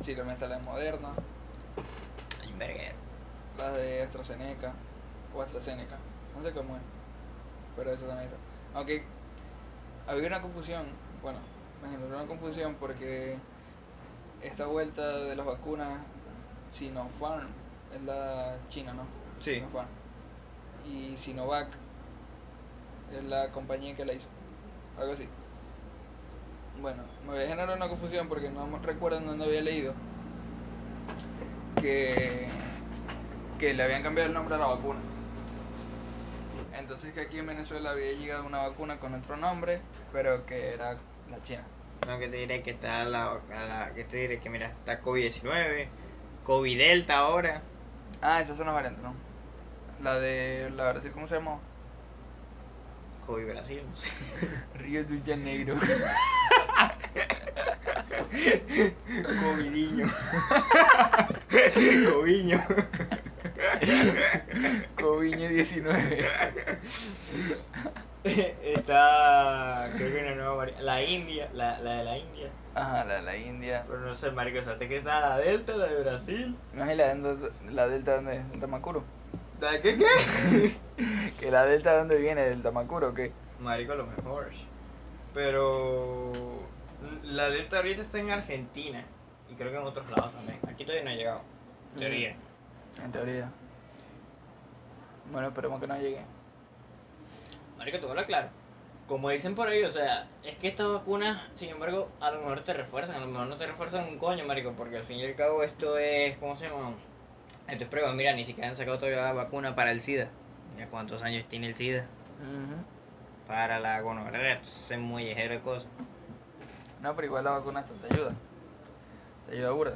[SPEAKER 1] Sí, también está la de Moderna,
[SPEAKER 2] Ay, verga.
[SPEAKER 1] la de AstraZeneca o AstraZeneca, no sé cómo es, pero eso también está. Aunque había una confusión, bueno, me generó una confusión porque esta vuelta de las vacunas Sinopharm es la china, ¿no?
[SPEAKER 2] Sí.
[SPEAKER 1] Sinopharm. y Sinovac es la compañía que la hizo. Algo así. Bueno, me voy a generar una confusión porque no me recuerdo en dónde había leído que, que le habían cambiado el nombre a la vacuna. Entonces que aquí en Venezuela había llegado una vacuna con otro nombre, pero que era la china.
[SPEAKER 2] No, que te diré que está la, la- que te diré que mira, está COVID-19, COVID Delta ahora.
[SPEAKER 1] Ah, esas son las variantes, ¿no? La de la Brasil, ¿cómo se llama?
[SPEAKER 2] COVID Brasil.
[SPEAKER 1] Río de Janeiro.
[SPEAKER 2] Covidiño. Coviño.
[SPEAKER 1] Coviñe 19.
[SPEAKER 2] Está, creo que una nueva variante. La India, la, la de la India.
[SPEAKER 1] Ajá, la de la India.
[SPEAKER 2] Pero no sé, marico, ¿sabes que está la Delta, la de Brasil?
[SPEAKER 1] ¿No es la, la delta donde? ¿Del Tamacuro?
[SPEAKER 2] ¿La de qué qué?
[SPEAKER 1] ¿Que la delta de dónde viene? ¿Del Tamacuro o qué?
[SPEAKER 2] Marico, lo mejor. Pero la Delta ahorita está en Argentina. Y creo que en otros lados también. Aquí todavía no ha llegado. En teoría.
[SPEAKER 1] En teoría. Bueno, esperemos que no llegue.
[SPEAKER 2] Marico, tú hablas claro. Como dicen por ahí, o sea, es que estas vacunas, sin embargo, a lo mejor te refuerzan, a lo mejor no te refuerzan un coño, marico, porque al fin y al cabo esto es, ¿cómo se llama? Esto es prueba, mira, ni siquiera han sacado todavía vacuna para el SIDA. Mira cuántos años tiene el SIDA. Para la gonorrea, es muy ligero de cosas.
[SPEAKER 1] No, pero igual la vacuna te ayuda. Te ayuda burda.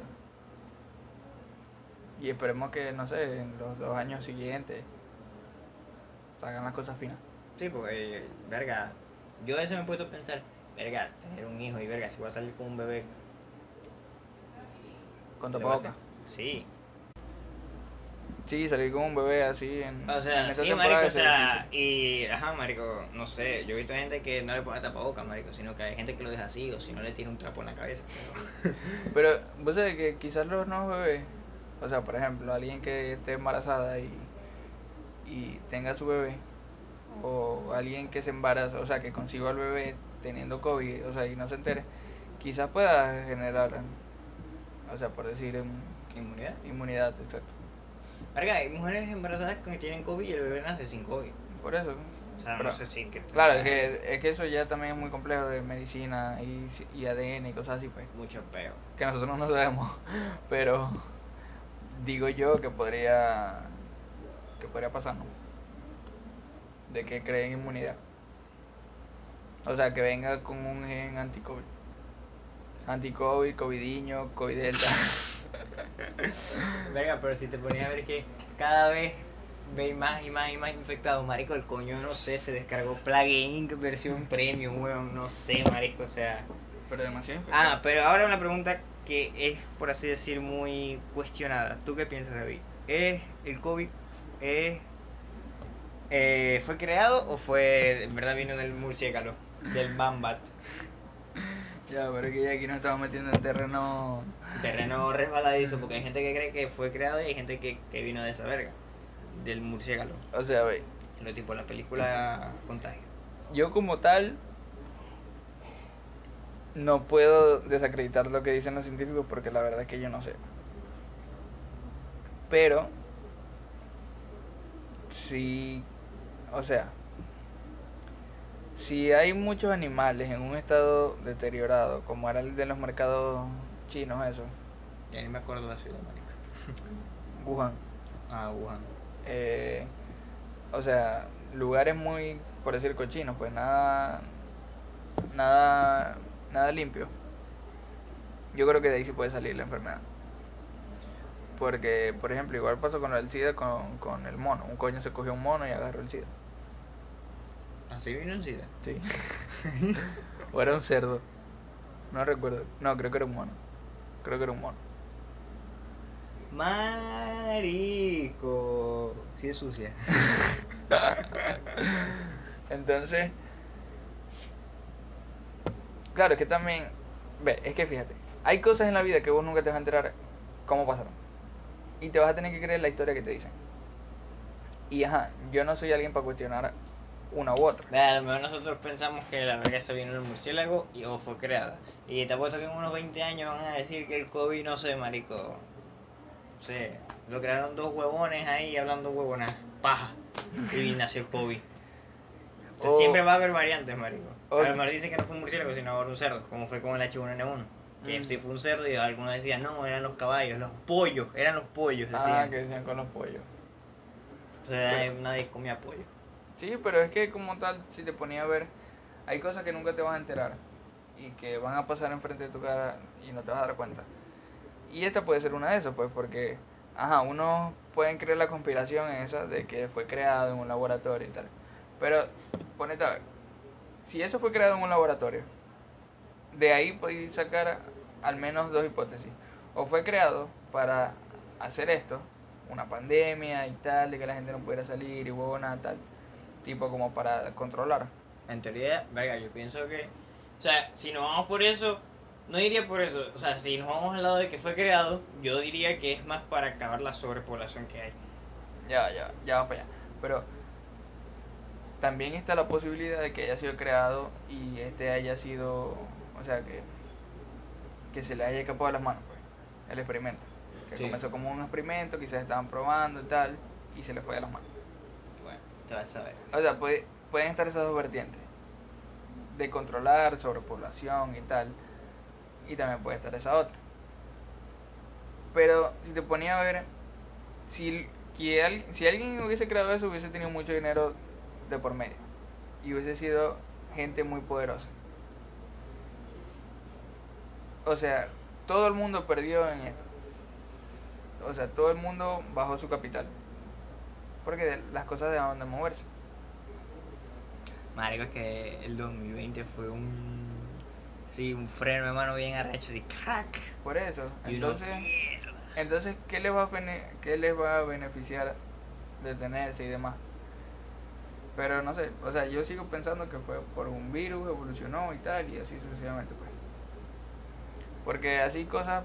[SPEAKER 1] Y esperemos que, no sé, en los dos años siguientes salgan las cosas finas.
[SPEAKER 2] Sí, porque, verga, yo a veces me he puesto a pensar, verga, tener un hijo y verga, si voy a salir con un bebé.
[SPEAKER 1] Con
[SPEAKER 2] ¿le
[SPEAKER 1] tapabocas.
[SPEAKER 2] Sí,
[SPEAKER 1] Sí, salir con un bebé así en.
[SPEAKER 2] O sea,
[SPEAKER 1] en esta
[SPEAKER 2] sí,
[SPEAKER 1] temporada
[SPEAKER 2] marico, o sea, y, ajá, marico, no sé, yo he visto gente que no le pone tapabocas, marico, sino que hay gente que lo deja así, o si no le tira un trapo en la cabeza, pero...
[SPEAKER 1] vos sabés que quizás los nuevos bebés, o sea, por ejemplo, alguien que esté embarazada y, y tenga su bebé, o alguien que se embaraza, o sea, que consiga al bebé teniendo COVID, o sea, y no se entere, quizás pueda generar, o sea, por decir,
[SPEAKER 2] ¿Inmunidad?
[SPEAKER 1] inmunidad, exacto.
[SPEAKER 2] Verga, hay mujeres embarazadas que tienen COVID y el bebé nace sin COVID.
[SPEAKER 1] Por eso.
[SPEAKER 2] O sea,
[SPEAKER 1] Pero-
[SPEAKER 2] no sé si... Que
[SPEAKER 1] Claro, es que, es que eso ya también es muy complejo de medicina y, y ADN y cosas así, pues.
[SPEAKER 2] Mucho peo.
[SPEAKER 1] que nosotros no sabemos, pero digo yo que podría que podría pasar, ¿no? De que creen inmunidad. O sea, que venga con un gen anti-COVID. Anti-COVID, covidiño, COVID delta.
[SPEAKER 2] Verga, pero si te ponías a ver que cada vez veis más y más y más infectados, marico, el coño, no sé, se descargó Plague Inc. versión premium, weón, no sé, marico, o sea...
[SPEAKER 1] pero demasiado
[SPEAKER 2] Ah, pero ahora una pregunta que es, por así decir, muy cuestionada. ¿Tú qué piensas, David? ¿Es el COVID es, eh, fue creado o fue, en verdad vino del murciélago, del Mambat?
[SPEAKER 1] Ya, pero que ya aquí nos estamos metiendo en terreno...
[SPEAKER 2] Terreno resbaladizo, porque hay gente que cree que fue creado y hay gente que, que vino de esa verga, del murciélago.
[SPEAKER 1] O sea, ve,
[SPEAKER 2] Lo tipo la película Contagio.
[SPEAKER 1] yo como tal no puedo desacreditar lo que dicen los científicos porque la verdad es que yo no sé. Pero sí, o sea, si hay muchos animales en un estado deteriorado, como era el de los mercados chinos, eso,
[SPEAKER 2] Ya ni me acuerdo la ciudad, marico.
[SPEAKER 1] Wuhan,
[SPEAKER 2] Ah, Wuhan.
[SPEAKER 1] eh, o sea, lugares muy, por decir cochinos, pues nada, nada, nada limpio. Yo creo que de ahí sí puede salir la enfermedad. Porque, por ejemplo, igual pasó con el SIDA con, con el mono. Un coño se cogió un mono y agarró el SIDA.
[SPEAKER 2] Así vino en SIDA.
[SPEAKER 1] Sí. o era un cerdo. No recuerdo. No, creo que era un mono. Creo que era un mono.
[SPEAKER 2] Marico. Sí es sucia.
[SPEAKER 1] Entonces, claro, es que también, ve, es que fíjate, hay cosas en la vida que vos nunca te vas a enterar cómo pasaron. Y te vas a tener que creer la historia que te dicen. Y ajá, yo no soy alguien para cuestionar una u otra.
[SPEAKER 2] A lo mejor nosotros pensamos que la se vino del murciélago y o fue creada. Y te apuesto que en unos 20 años van a decir que el COVID, no sé, marico. No sé, lo crearon dos huevones ahí hablando huevonas. Paja. y nació el COVID. O sea,
[SPEAKER 1] O-
[SPEAKER 2] siempre va a haber variantes, marico.
[SPEAKER 1] o-
[SPEAKER 2] A lo mejor dicen que no fue un murciélago, sino ahora un cerdo, como fue con el H1N1. Que
[SPEAKER 1] Mm.
[SPEAKER 2] sí fue un cerdo y algunos decían, no, eran los caballos, los pollos, eran los pollos, decían.
[SPEAKER 1] Ah, que decían con los pollos.
[SPEAKER 2] O sea, nadie comía pollo.
[SPEAKER 1] Sí, pero es que como tal, si te ponía a ver, hay cosas que nunca te vas a enterar y que van a pasar enfrente de tu cara y no te vas a dar cuenta. Y esta puede ser una de esas, pues, porque, ajá, unos pueden creer la conspiración esa de que fue creado en un laboratorio y tal. Pero, ponete a ver, si eso fue creado en un laboratorio, de ahí podéis sacar al menos dos hipótesis. O fue creado para hacer esto, una pandemia y tal, de que la gente no pudiera salir y huevona tal, tipo como para controlar.
[SPEAKER 2] En teoría, verga, yo pienso que. O sea, si nos vamos por eso, no diría por eso. O sea, si nos vamos al lado de que fue creado, yo diría que es más para acabar la sobrepoblación que hay.
[SPEAKER 1] Ya, ya, ya vamos para allá. Pero también está la posibilidad de que haya sido creado y este haya sido, o sea, que, que se le haya escapado de las manos, pues, el experimento. Que
[SPEAKER 2] Sí.
[SPEAKER 1] comenzó como un experimento, quizás estaban probando y tal, y se le fue de las manos. O sea, puede- pueden estar esas dos vertientes. De controlar sobrepoblación y tal. Y también puede estar esa otra. Pero si te ponía a ver, si, que si alguien hubiese creado eso, hubiese tenido mucho dinero de por medio. Y hubiese sido gente muy poderosa. O sea, todo el mundo perdió en esto. O sea, todo el mundo bajó su capital. Porque las cosas dejaron de moverse.
[SPEAKER 2] Marico, es que el 2020 fue un. Sí, un freno de mano bien arrecho, así, crack.
[SPEAKER 1] Por eso.
[SPEAKER 2] Y
[SPEAKER 1] Entonces, entonces ¿qué les va a bene- qué les va a beneficiar detenerse y demás? Pero no sé, o sea, yo sigo pensando que fue por un virus, evolucionó y tal, y así sucesivamente, pues. Porque así cosas,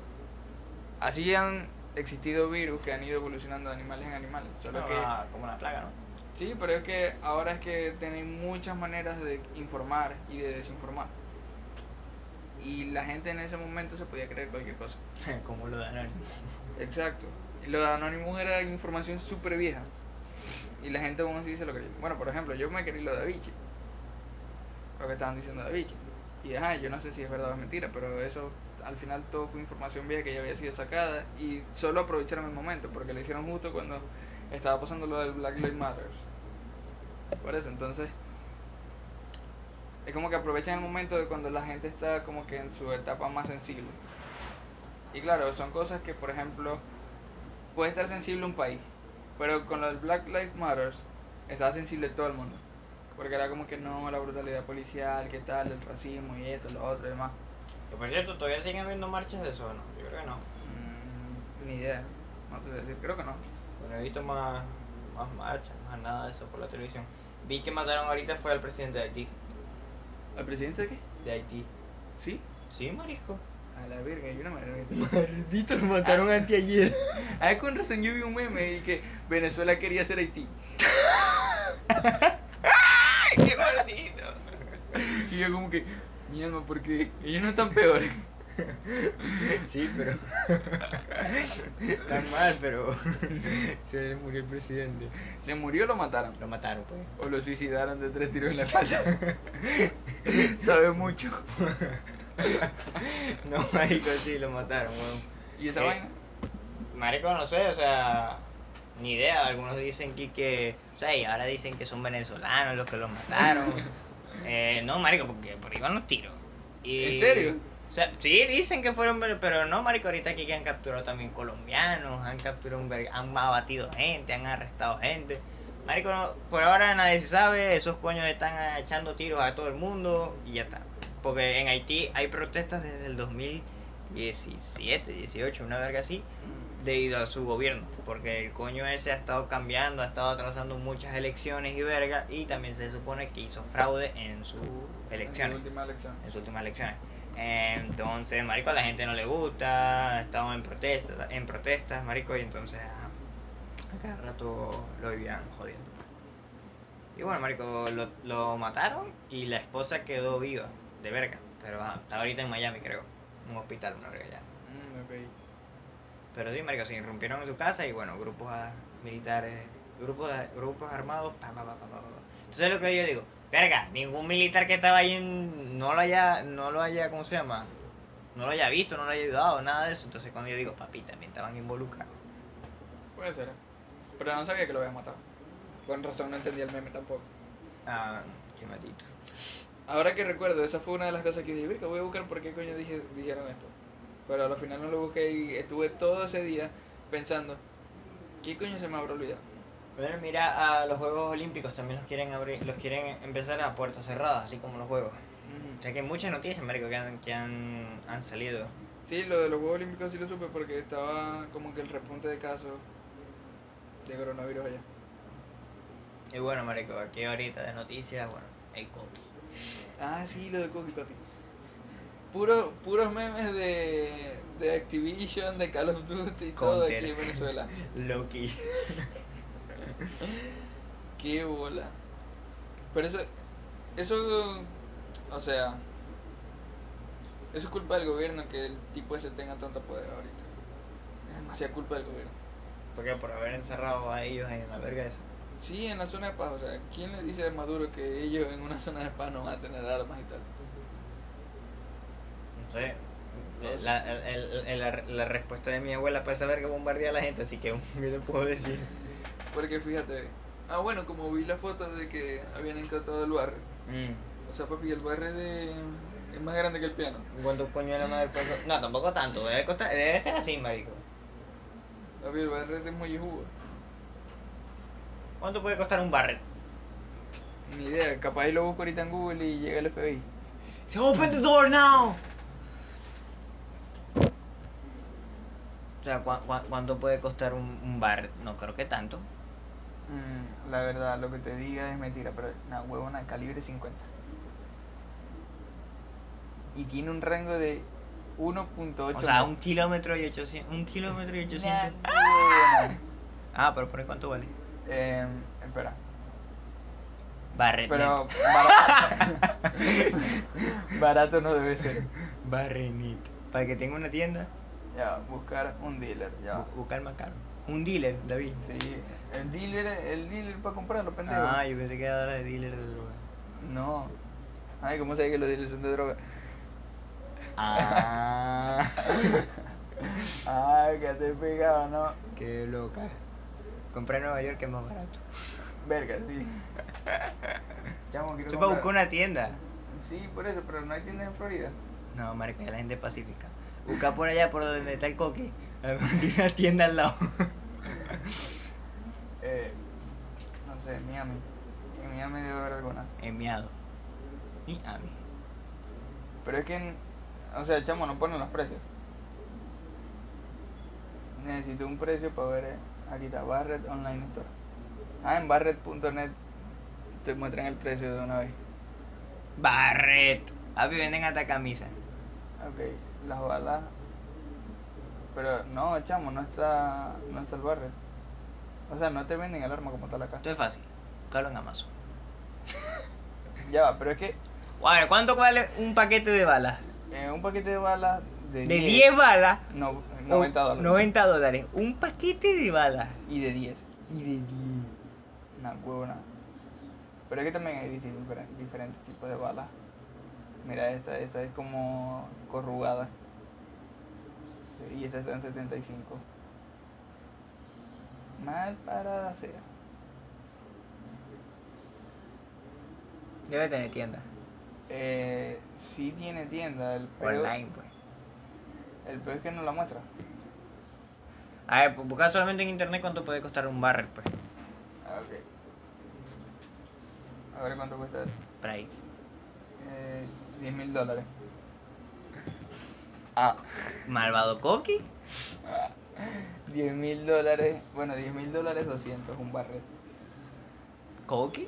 [SPEAKER 1] así han existido virus que han ido evolucionando de animales en animales. Solo
[SPEAKER 2] No,
[SPEAKER 1] que,
[SPEAKER 2] ah, como una plaga, ¿no?
[SPEAKER 1] sí, pero es que ahora es que tenéis muchas maneras de informar y de desinformar. Y la gente en ese momento se podía creer cualquier cosa.
[SPEAKER 2] como lo de Anonymous.
[SPEAKER 1] Exacto. Lo de Anonymous era información súper vieja. Y la gente aún así se lo creía. Bueno, por ejemplo, yo me creí lo de Avicii. Lo que estaban diciendo de Avicii. Y ajá, yo no sé si es verdad o es mentira, pero eso al final todo fue información vieja que ya había sido sacada. Y solo aprovecharon el momento, porque lo hicieron justo cuando estaba pasando lo del Black Lives Matter. Por eso, entonces. Es como que aprovechan el momento de cuando la gente está como que en su etapa más sensible. Y claro, son cosas que, por ejemplo, puede estar sensible un país, pero con lo del Black Lives Matter estaba sensible todo el mundo. Porque era como que no, la brutalidad policial, qué tal, el racismo y esto, lo otro y demás.
[SPEAKER 2] Que por cierto, ¿todavía siguen habiendo marchas de eso no? Yo creo que no.
[SPEAKER 1] Mm, ni idea, no te sé decir, creo que no.
[SPEAKER 2] Bueno, he visto más, más marchas, más nada de eso por la televisión. Vi que mataron ahorita fue al presidente de Haití.
[SPEAKER 1] ¿Al presidente de qué?
[SPEAKER 2] De Haití.
[SPEAKER 1] Sí.
[SPEAKER 2] Sí, marisco.
[SPEAKER 1] A la verga, yo no me lo
[SPEAKER 2] Maldito, lo mataron anteayer.
[SPEAKER 1] Ah, con razón yo vi un meme y que Venezuela quería ser Haití. ¡Ay, qué maldito! Y yo como que, mi alma, porque ellos no están peores.
[SPEAKER 2] Sí, pero. Está mal, pero. Se le murió el presidente.
[SPEAKER 1] ¿Se murió o lo mataron?
[SPEAKER 2] Lo mataron, pues.
[SPEAKER 1] O lo suicidaron de tres tiros en la espalda. Sabe mucho.
[SPEAKER 2] No, marico, sí, lo mataron, weón.
[SPEAKER 1] ¿Y esa
[SPEAKER 2] Eh,
[SPEAKER 1] vaina?
[SPEAKER 2] Marico, no sé, o sea, ni idea. Algunos dicen que, que o sea, y ahora dicen que son venezolanos los que los mataron. Eh, no, marico, porque por ahí van los tiros. Y-
[SPEAKER 1] ¿En serio?
[SPEAKER 2] O sea, sí, dicen que fueron, pero no, marico, ahorita aquí que han capturado también colombianos, han capturado, han abatido gente, han arrestado gente. Marico, no- por ahora nadie se sabe, esos coños están echando tiros a todo el mundo y ya está. Porque en Haití hay protestas desde el 2017, 18, una verga así, debido a su gobierno. Porque el coño ese ha estado cambiando, ha estado atrasando muchas elecciones y verga, y también se supone que hizo fraude en sus elecciones
[SPEAKER 1] En su última elección.
[SPEAKER 2] en sus últimas elecciones. Entonces, marico, a la gente no le gusta, estaban en protestas, en protestas, marico, y entonces a, cada rato lo vivían jodiendo. Y bueno, marico, lo, lo mataron y la esposa quedó viva, de verga, pero está ahorita en Miami, creo, en un hospital, una verga ya.
[SPEAKER 1] Mm.
[SPEAKER 2] Pero sí, marico, se irrumpieron en su casa y bueno, grupos militares grupos, grupos armados, pa, pa, pa, pa. Entonces lo que yo digo, verga, ningún militar que estaba ahí en- no lo haya, no lo haya, ¿cómo se llama? No lo haya visto, no lo haya ayudado, nada de eso. Entonces cuando yo digo, papi, también estaban involucrados.
[SPEAKER 1] Puede ser. Pero no sabía que lo había matado. Con razón no entendía el meme tampoco.
[SPEAKER 2] Ah, qué maldito.
[SPEAKER 1] Ahora que recuerdo, esa fue una de las cosas que dije, "Verga, voy a buscar por qué coño dije, dijeron esto. Pero al final no lo busqué y estuve todo ese día pensando, ¿qué coño se me habrá olvidado?
[SPEAKER 2] Bueno, mira, a los Juegos Olímpicos también los quieren abrir, los quieren empezar a puertas cerradas, así como los Juegos. O sea que hay muchas noticias, marico, que han, que han, han salido.
[SPEAKER 1] Sí, lo de los Juegos Olímpicos sí lo supe porque estaba como que el repunte de casos de coronavirus allá.
[SPEAKER 2] Y bueno, marico, aquí ahorita de noticias, bueno, el Coqui.
[SPEAKER 1] Ah, sí, lo de Cookie Papi. Puro, puros memes de, de Activision, de Call of Duty y todo aquí en Venezuela.
[SPEAKER 2] Loki.
[SPEAKER 1] Qué bola. Pero eso, eso, o sea, eso es culpa del gobierno que el tipo ese tenga tanto poder ahorita. Es demasiada culpa del gobierno.
[SPEAKER 2] Porque por haber encerrado a ellos en la verga esa.
[SPEAKER 1] Sí, en la zona de paz, o sea, ¿quién le dice a Maduro que ellos en una zona de paz no van a tener armas y tal?
[SPEAKER 2] No sé. La, el- el- el- la, la respuesta de mi abuela para saber que bombardea a la gente, así que ¿qué le puedo decir?
[SPEAKER 1] Porque fíjate, ah bueno, como vi la foto de que habían incautado el barrio,
[SPEAKER 2] Mm.
[SPEAKER 1] o sea papi, el barrio es, de, es más grande que el piano.
[SPEAKER 2] ¿Cuántos coño la madre puede co- No, tampoco tanto, debe, costar, debe ser así, marico.
[SPEAKER 1] Papi, el barrio es de muy jugo.
[SPEAKER 2] ¿Cuánto puede costar un Barret?
[SPEAKER 1] Ni idea, capaz lo busco ahorita en Google y llega el FBI.
[SPEAKER 2] Se open the door now. O sea, ¿cu cu- cuánto puede costar un, un bar? No creo que tanto.
[SPEAKER 1] Mm, la verdad, lo que te diga es mentira, pero una huevona calibre 50. Y tiene un rango de 1.8
[SPEAKER 2] O sea, un kilómetro y 800. Un kilómetro y 800.
[SPEAKER 1] Nah, huevona.
[SPEAKER 2] Ah, pero por ahí cuánto vale.
[SPEAKER 1] Eh, espera.
[SPEAKER 2] Barret.
[SPEAKER 1] Pero barato, barato no debe ser.
[SPEAKER 2] Barrenit. Para que tenga una tienda,
[SPEAKER 1] Ya, buscar un dealer, ya.
[SPEAKER 2] bu- buscar más caro. Un dealer, David.
[SPEAKER 1] Sí, el dealer, el dealer para comprarlo, pendejo.
[SPEAKER 2] Ah, yo pensé que era de dealer de droga.
[SPEAKER 1] No. Ay, ¿cómo sabes que los dealers son de droga?
[SPEAKER 2] Ah.
[SPEAKER 1] Ay, que te pegado, ¿no?
[SPEAKER 2] Qué loca. Compré en Nueva York que es más barato.
[SPEAKER 1] Verga, sí. Chamo, quiero
[SPEAKER 2] para
[SPEAKER 1] comprar-
[SPEAKER 2] buscar una tienda.
[SPEAKER 1] Sí, por eso, pero no hay tiendas en Florida.
[SPEAKER 2] No, marica, la gente pacífica. Busca por allá por donde está el coque. Tiene una tienda al lado.
[SPEAKER 1] Eh, no sé, Miami. En Miami debe haber alguna.
[SPEAKER 2] Enviado. Y a mí.
[SPEAKER 1] Pero es que, en- o sea, chamo, no ponen los precios. Necesito un precio para ver. eh, Aquí está, Barrett Online Store. Ah, en barrett.net te muestran el precio de una vez.
[SPEAKER 2] Barret. Papi, venden hasta camisa.
[SPEAKER 1] Ok, las balas. Pero no, chamo, no está, no está el Barrett. O sea, no te venden el arma como tal acá.
[SPEAKER 2] Esto es fácil. Búscalo en Amazon.
[SPEAKER 1] Ya va, pero es que
[SPEAKER 2] A ver, ¿cuánto vale un paquete de balas?
[SPEAKER 1] eh, un paquete de balas de,
[SPEAKER 2] De 10 balas.
[SPEAKER 1] No, 90
[SPEAKER 2] o
[SPEAKER 1] dólares.
[SPEAKER 2] 90 dólares. Un paquete de balas.
[SPEAKER 1] Y de 10.
[SPEAKER 2] Y de 10.
[SPEAKER 1] Una huevona. Pero es que también hay distin- diferen- diferentes tipos de balas. Mira, esta, esta es como corrugada. Y esta está en 75. Mal parada sea.
[SPEAKER 2] Debe tener tienda.
[SPEAKER 1] Eh, sí tiene tienda. El peor,
[SPEAKER 2] Online, pues.
[SPEAKER 1] el peor es que no la muestra.
[SPEAKER 2] A ver, pues, buscar solamente en internet cuánto puede costar un barrel, pues.
[SPEAKER 1] Ah, ok. A ver cuánto cuesta.
[SPEAKER 2] Price.
[SPEAKER 1] Eh, 10 mil dólares. Ah.
[SPEAKER 2] Malvado Coqui.
[SPEAKER 1] 10 mil dólares. Bueno, 10 mil dólares 200, un barret.
[SPEAKER 2] ¿Coqui?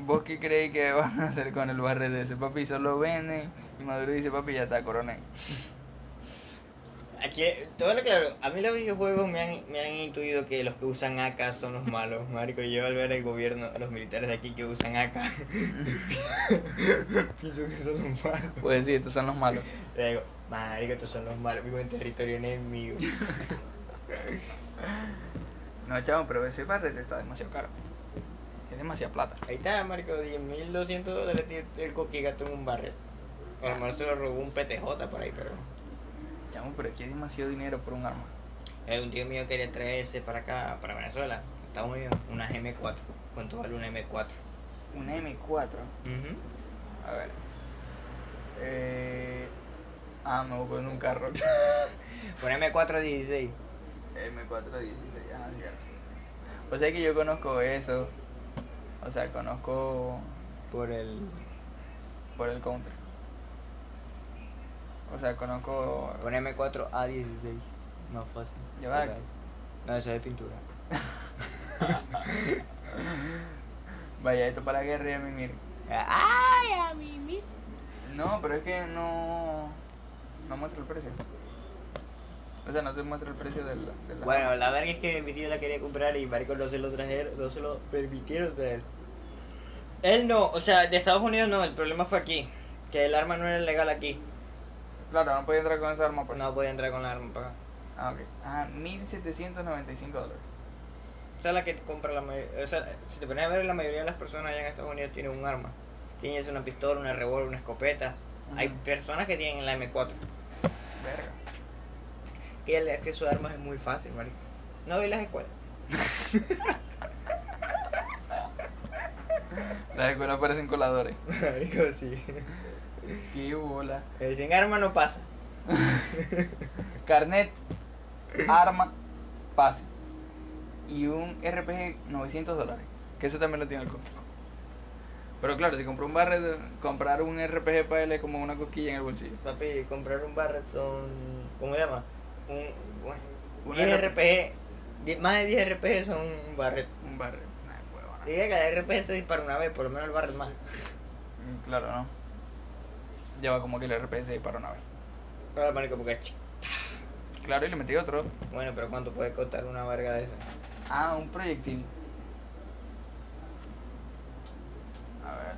[SPEAKER 1] ¿Vos qué creéis que van a hacer con el barret de ese? Papi, solo venden. Y Maduro dice, papi, ya está, coronel.
[SPEAKER 2] Aquí, todo lo claro, a mí los videojuegos me han, me han intuido que los que usan AK son los malos, marico. y Yo al ver el gobierno, los militares de aquí que usan AK, pienso que son los malos.
[SPEAKER 1] Pues sí, estos son los malos.
[SPEAKER 2] Le digo, marico, estos son los malos, vivo en territorio enemigo.
[SPEAKER 1] No, chavo, pero ese barret está demasiado caro. Es demasiada plata.
[SPEAKER 2] Ahí está, marico, 10.200 dólares tiene el coqui gato en un barrio. A lo mejor se lo robó un PTJ por ahí, pero...
[SPEAKER 1] Chamo, pero aquí hay demasiado dinero por un arma.
[SPEAKER 2] Eh, un tío mío quería traerse para acá, para Venezuela, Estados Unidos, una M4. ¿Cuánto vale una M4?
[SPEAKER 1] Una M4.
[SPEAKER 2] Ujú.
[SPEAKER 1] A ver. Eh... Ah, me voy con un carro.
[SPEAKER 2] Una M4 16.
[SPEAKER 1] M4 16, ah, ya. O sea que yo conozco eso. O sea, conozco
[SPEAKER 2] Por el...
[SPEAKER 1] por el counter. O sea, conozco.
[SPEAKER 2] Una M4 A16. Más fácil. No, eso es de pintura.
[SPEAKER 1] Vaya, esto para la guerra y a mimir.
[SPEAKER 2] ¡Ay, a mismo!
[SPEAKER 1] No, pero es que no. No muestra el precio. O sea, no te muestra el precio del. del
[SPEAKER 2] Bueno, la verga es que mi tío la quería comprar y marico no se lo trajeron, no se lo permitieron traer. Él no, o sea, de Estados Unidos no, el problema fue aquí. Que el arma no era legal aquí.
[SPEAKER 1] Claro, no podía entrar con esa arma pues.
[SPEAKER 2] No podía entrar con la arma para acá.
[SPEAKER 1] Ah, ok. Ah, 1795 dólares.
[SPEAKER 2] Esa es la que compra la mayoría. O sea, si te pones a ver, la mayoría de las personas allá en Estados Unidos tienen un arma. Sea una pistola, una revólver, una escopeta. Hay personas que tienen la M4.
[SPEAKER 1] Verga.
[SPEAKER 2] Y el- es que su arma es muy fácil, marico. No vi las escuelas.
[SPEAKER 1] Las escuelas parecen coladores.
[SPEAKER 2] Marico, sí.
[SPEAKER 1] Qué bola.
[SPEAKER 2] El sin arma no pasa.
[SPEAKER 1] Carnet, arma, pase. Y un RPG 900 dólares. Que eso también lo tiene el Costco. Pero claro, si compró un barret, comprar un RPG para él es como una cosquilla en el bolsillo.
[SPEAKER 2] Papi, comprar un Barret son. ¿Cómo se llama? Un. bueno,
[SPEAKER 1] Un
[SPEAKER 2] 10
[SPEAKER 1] RP.
[SPEAKER 2] RPG. Más de 10 RPG son un Barret.
[SPEAKER 1] Un barret. Nah.
[SPEAKER 2] Diga que cada RPG se dispara una vez, por lo menos el Barret más.
[SPEAKER 1] Claro, ¿no? Lleva como que el RPG se dispara una vez.
[SPEAKER 2] Claro, marico, porque.
[SPEAKER 1] Claro, y le metí otro.
[SPEAKER 2] Bueno, pero ¿cuánto puede costar una verga de esa?
[SPEAKER 1] Ah, un proyectil. A ver.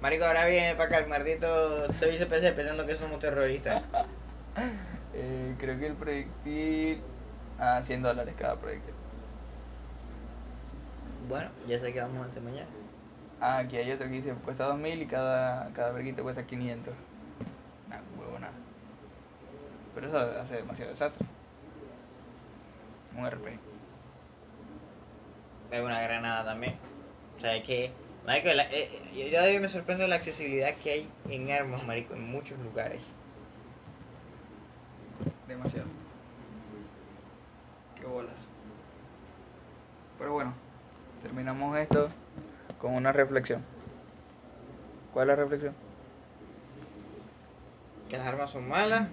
[SPEAKER 2] Marico, ahora viene para acá el maldito servicio PC pensando que somos terroristas.
[SPEAKER 1] Eh, creo que el proyectil. Ah, 100 dólares cada proyectil.
[SPEAKER 2] Bueno, ya sé que vamos a hacer mañana.
[SPEAKER 1] Ah, aquí hay otro que dice cuesta 2000 y cada, cada verguita cuesta 500. Nah, huevona. Pero eso hace demasiado desastre. Un RP.
[SPEAKER 2] Una granada también. O sea, es que. Marico, la- eh, eh, yo todavía me sorprendo la accesibilidad que hay en armas, marico, en muchos lugares.
[SPEAKER 1] Demasiado. Qué bolas. Pero bueno, terminamos esto con una reflexión. ¿Cuál es la reflexión?
[SPEAKER 2] Que las armas son malas.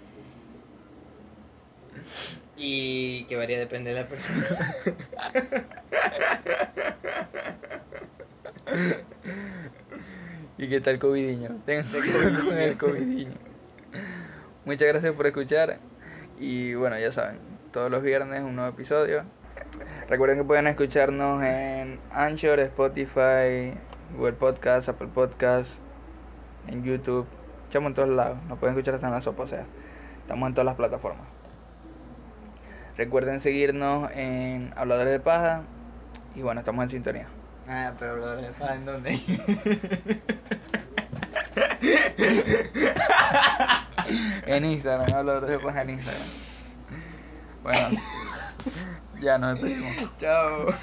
[SPEAKER 2] Y que varía depende de la persona.
[SPEAKER 1] ¿Y qué tal covidiño? Tengan cuidado con el covidiño. Muchas gracias por escuchar. Y bueno, ya saben, todos los viernes un nuevo episodio. Recuerden que pueden escucharnos en Anchor, Spotify, Google Podcast, Apple Podcast, en YouTube. Estamos en todos lados. Nos pueden escuchar hasta en la sopa, o sea, estamos en todas las plataformas. Recuerden seguirnos en Habladores de Paja. Y bueno, estamos en sintonía.
[SPEAKER 2] ah, pero lo de ¿en dónde?
[SPEAKER 1] En Instagram, Habladores de Paja en Instagram. Bueno, ya nos despedimos.
[SPEAKER 2] Chao.